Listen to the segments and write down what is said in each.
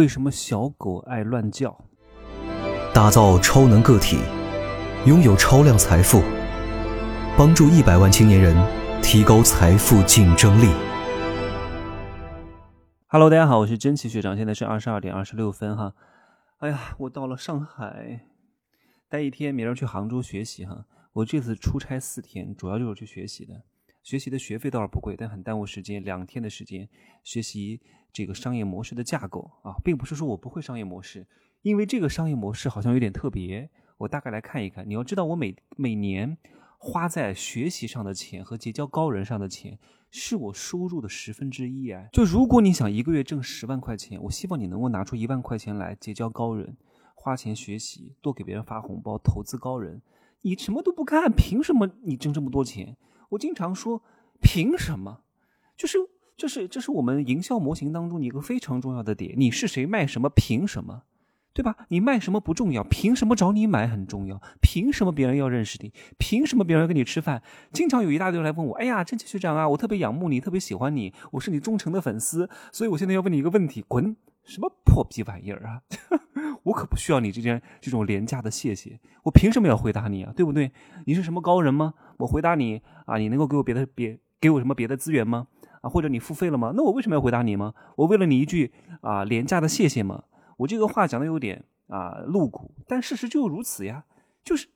为什么小狗爱乱叫？打造超能个体，拥有超量财富，帮助一百万青年人提高财富竞争力。Hello，大家好，我是真奇学长，现在是二十二点二十六分哈。哎呀，我到了上海，待一天，明儿去杭州学习哈。我这次出差四天，主要就是去学习的。学习的学费倒是不贵，但很耽误时间。两天的时间学习这个商业模式的架构啊，并不是说我不会商业模式，因为这个商业模式好像有点特别。我大概来看一看。你要知道，我每每年花在学习上的钱和结交高人上的钱，是我收入的十分之一啊。就如果你想一个月挣十万块钱，我希望你能够拿出一万块钱来结交高人，花钱学习，多给别人发红包，投资高人。你什么都不干，凭什么你挣这么多钱？我经常说，凭什么？就是，这是，这是我们营销模型当中一个非常重要的点。你是谁，卖什么，凭什么，对吧？你卖什么不重要，凭什么找你买很重要？凭什么别人要认识你？凭什么别人要跟你吃饭？经常有一大堆人来问我，哎呀，真奇学长啊，我特别仰慕你，特别喜欢你，我是你忠诚的粉丝，所以我现在要问你一个问题，滚！什么破逼玩意儿啊！我可不需要你这件这种廉价的谢谢，我凭什么要回答你啊？对不对？你是什么高人吗？我回答你啊，你能够给我别的别给我什么别的资源吗？啊，或者你付费了吗？那我为什么要回答你吗？我为了你一句啊廉价的谢谢吗？我这个话讲的有点啊露骨，但事实就如此呀。就是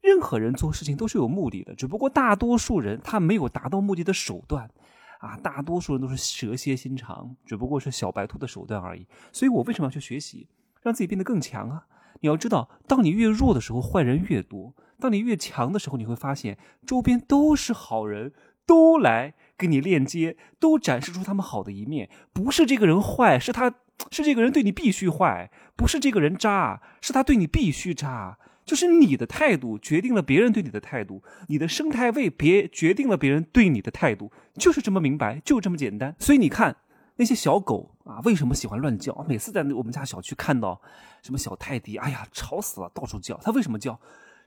任何人做事情都是有目的的，只不过大多数人他没有达到目的的手段。啊，大多数人都是蛇蝎心肠，只不过是小白兔的手段而已。所以我为什么要去学习，让自己变得更强啊？你要知道，当你越弱的时候，坏人越多；当你越强的时候，你会发现周边都是好人，都来跟你链接，都展示出他们好的一面。不是这个人坏，是他是这个人对你必须坏；不是这个人渣，是他对你必须渣。就是你的态度决定了别人对你的态度，你的生态位别决定了别人对你的态度，就是这么明白，就这么简单。所以你看那些小狗啊，为什么喜欢乱叫？每次在我们家小区看到什么小泰迪，哎呀，吵死了，到处叫。它为什么叫？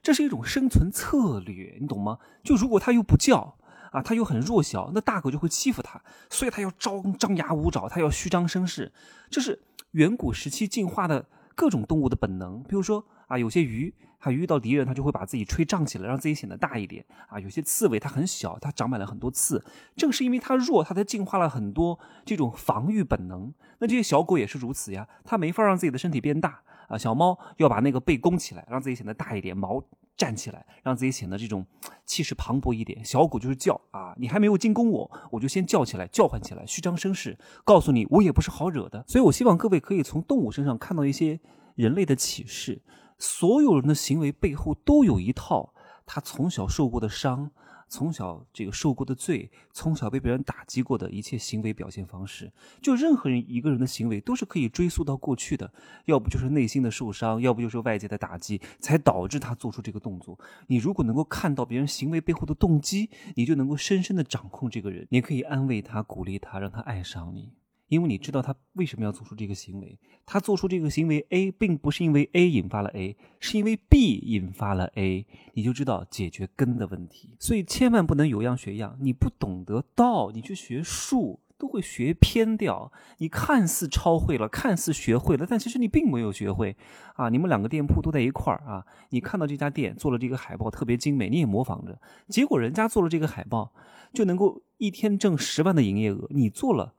这是一种生存策略，你懂吗？就如果它又不叫啊，它又很弱小，那大狗就会欺负它，所以它要张张牙舞爪，它要虚张声势。这是远古时期进化的各种动物的本能。比如说啊，有些鱼。它遇到敌人，它就会把自己吹胀起来，让自己显得大一点啊。有些刺猬它很小，它长满了很多刺，正是因为它弱，它才进化了很多这种防御本能。那这些小狗也是如此呀，它没法让自己的身体变大啊。小猫要把那个背弓起来，让自己显得大一点，毛站起来，让自己显得这种气势磅礴一点。小狗就是叫啊，你还没有进攻我，我就先叫起来，叫唤起来，虚张声势，告诉你我也不是好惹的。所以我希望各位可以从动物身上看到一些人类的启示。所有人的行为背后都有一套他从小受过的伤，从小这个受过的罪，从小被别人打击过的一切行为表现方式。就任何人一个人的行为都是可以追溯到过去的，要不就是内心的受伤，要不就是外界的打击，才导致他做出这个动作。你如果能够看到别人行为背后的动机，你就能够深深的掌控这个人，你可以安慰他，鼓励他，让他爱上你。因为你知道他为什么要做出这个行为，他做出这个行为 A，并不是因为 A 引发了 A，是因为 B 引发了 A，你就知道解决根的问题。所以千万不能有样学样，你不懂得道，你去学术都会学偏掉。你看似抄会了，看似学会了，但其实你并没有学会啊。你们两个店铺都在一块儿啊，你看到这家店做了这个海报特别精美，你也模仿着，结果人家做了这个海报就能够一天挣十万的营业额，你做了。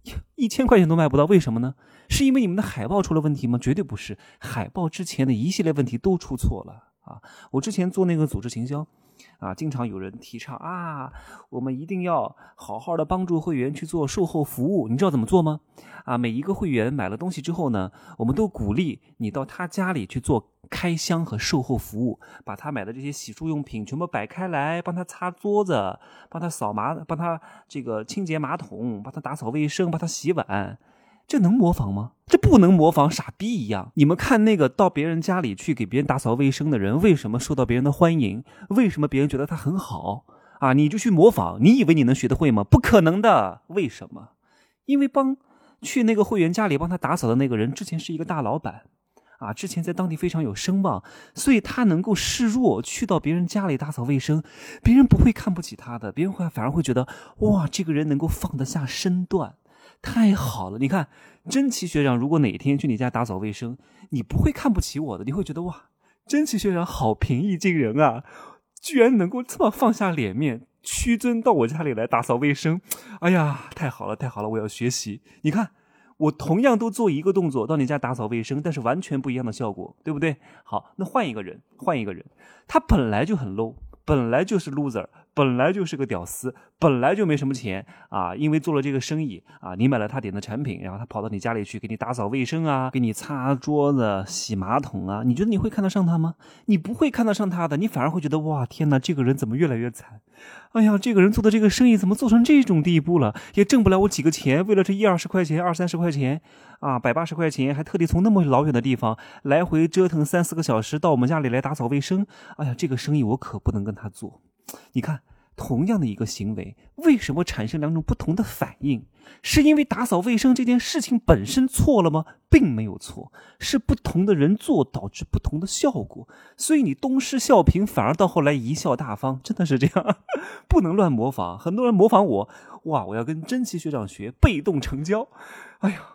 一千块钱都卖不到，为什么呢？是因为你们的海报出了问题吗？绝对不是，海报之前的一系列问题都出错了啊！我之前做那个组织行销。啊，经常有人提倡啊，我们一定要好好的帮助会员去做售后服务。你知道怎么做吗？啊，每一个会员买了东西之后呢，我们都鼓励你到他家里去做开箱和售后服务，把他买的这些洗漱用品全部摆开来，帮他擦桌子，帮他扫马，帮他这个清洁马桶，帮他打扫卫生，帮他洗碗。这能模仿吗？这不能模仿，傻逼一样。你们看那个到别人家里去给别人打扫卫生的人，为什么受到别人的欢迎？为什么别人觉得他很好啊？你就去模仿，你以为你能学得会吗？不可能的。为什么？因为帮去那个会员家里帮他打扫的那个人之前是一个大老板啊，之前在当地非常有声望，所以他能够示弱去到别人家里打扫卫生，别人不会看不起他的，别人会反而会觉得哇，这个人能够放得下身段。太好了！你看，真奇学长，如果哪天去你家打扫卫生，你不会看不起我的，你会觉得哇，真奇学长好平易近人啊，居然能够这么放下脸面，屈尊到我家里来打扫卫生。哎呀，太好了，太好了，我要学习。你看，我同样都做一个动作到你家打扫卫生，但是完全不一样的效果，对不对？好，那换一个人，换一个人，他本来就很 low，本来就是 loser。本来就是个屌丝，本来就没什么钱啊！因为做了这个生意啊，你买了他点的产品，然后他跑到你家里去给你打扫卫生啊，给你擦桌子、洗马桶啊，你觉得你会看得上他吗？你不会看得上他的，你反而会觉得哇，天哪，这个人怎么越来越惨？哎呀，这个人做的这个生意怎么做成这种地步了？也挣不了我几个钱，为了这一二十块钱、二三十块钱啊，百八十块钱，还特地从那么老远的地方来回折腾三四个小时到我们家里来打扫卫生。哎呀，这个生意我可不能跟他做。你看，同样的一个行为，为什么产生两种不同的反应？是因为打扫卫生这件事情本身错了吗？并没有错，是不同的人做导致不同的效果。所以你东施效颦，反而到后来贻笑大方，真的是这样，不能乱模仿。很多人模仿我，哇，我要跟真奇学长学被动成交。哎呀。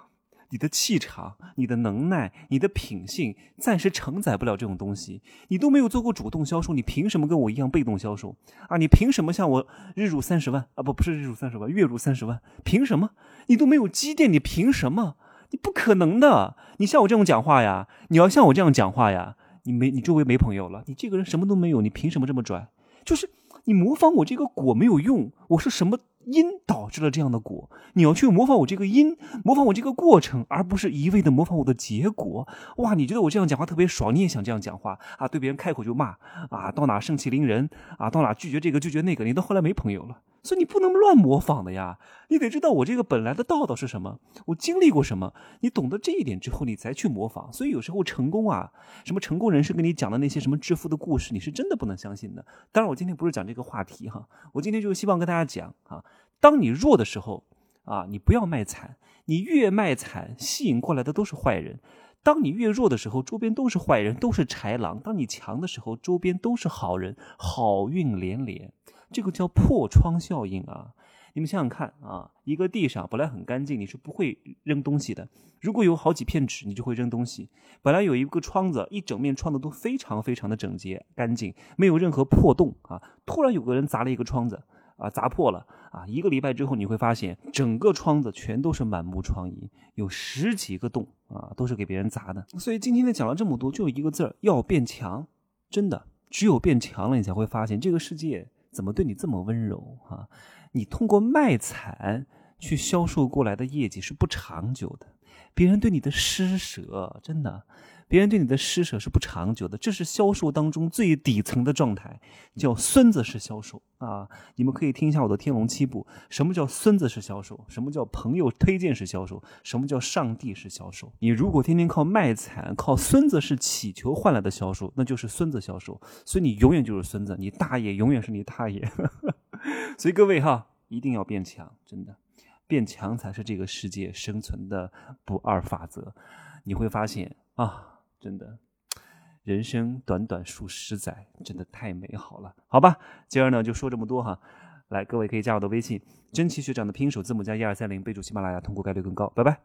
你的气场、你的能耐、你的品性，暂时承载不了这种东西。你都没有做过主动销售，你凭什么跟我一样被动销售啊？你凭什么像我日入三十万啊？不，不是日入三十万，月入三十万？凭什么？你都没有积淀，你凭什么？你不可能的。你像我这种讲话呀，你要像我这样讲话呀，你没，你周围没朋友了。你这个人什么都没有，你凭什么这么拽？就是你模仿我这个果没有用，我是什么？因导致了这样的果，你要去模仿我这个因，模仿我这个过程，而不是一味的模仿我的结果。哇，你觉得我这样讲话特别爽，你也想这样讲话啊？对别人开口就骂啊，到哪盛气凌人啊，到哪拒绝这个拒绝那个，你到后来没朋友了。所以你不能乱模仿的呀，你得知道我这个本来的道道是什么，我经历过什么，你懂得这一点之后，你才去模仿。所以有时候成功啊，什么成功人士跟你讲的那些什么致富的故事，你是真的不能相信的。当然，我今天不是讲这个话题哈，我今天就希望跟大家讲啊，当你弱的时候啊，你不要卖惨，你越卖惨，吸引过来的都是坏人；当你越弱的时候，周边都是坏人，都是豺狼；当你强的时候，周边都是好人，好运连连。这个叫破窗效应啊！你们想想看啊，一个地上本来很干净，你是不会扔东西的。如果有好几片纸，你就会扔东西。本来有一个窗子，一整面窗子都非常非常的整洁干净，没有任何破洞啊。突然有个人砸了一个窗子啊，砸破了啊！一个礼拜之后，你会发现整个窗子全都是满目疮痍，有十几个洞啊，都是给别人砸的。所以今天呢讲了这么多，就一个字儿：要变强。真的，只有变强了，你才会发现这个世界。怎么对你这么温柔啊？你通过卖惨去销售过来的业绩是不长久的，别人对你的施舍真的。别人对你的施舍是不长久的，这是销售当中最底层的状态，叫孙子式销售啊！你们可以听一下我的《天龙七部》，什么叫孙子式销售？什么叫朋友推荐式销售？什么叫上帝式销售？你如果天天靠卖惨、靠孙子式乞求换来的销售，那就是孙子销售。所以你永远就是孙子，你大爷永远是你大爷。所以各位哈，一定要变强，真的，变强才是这个世界生存的不二法则。你会发现啊。真的，人生短短数十载，真的太美好了，好吧。今儿呢就说这么多哈，来，各位可以加我的微信，真奇学长的拼手字母加一二三零，备注喜马拉雅，通过概率更高，拜拜。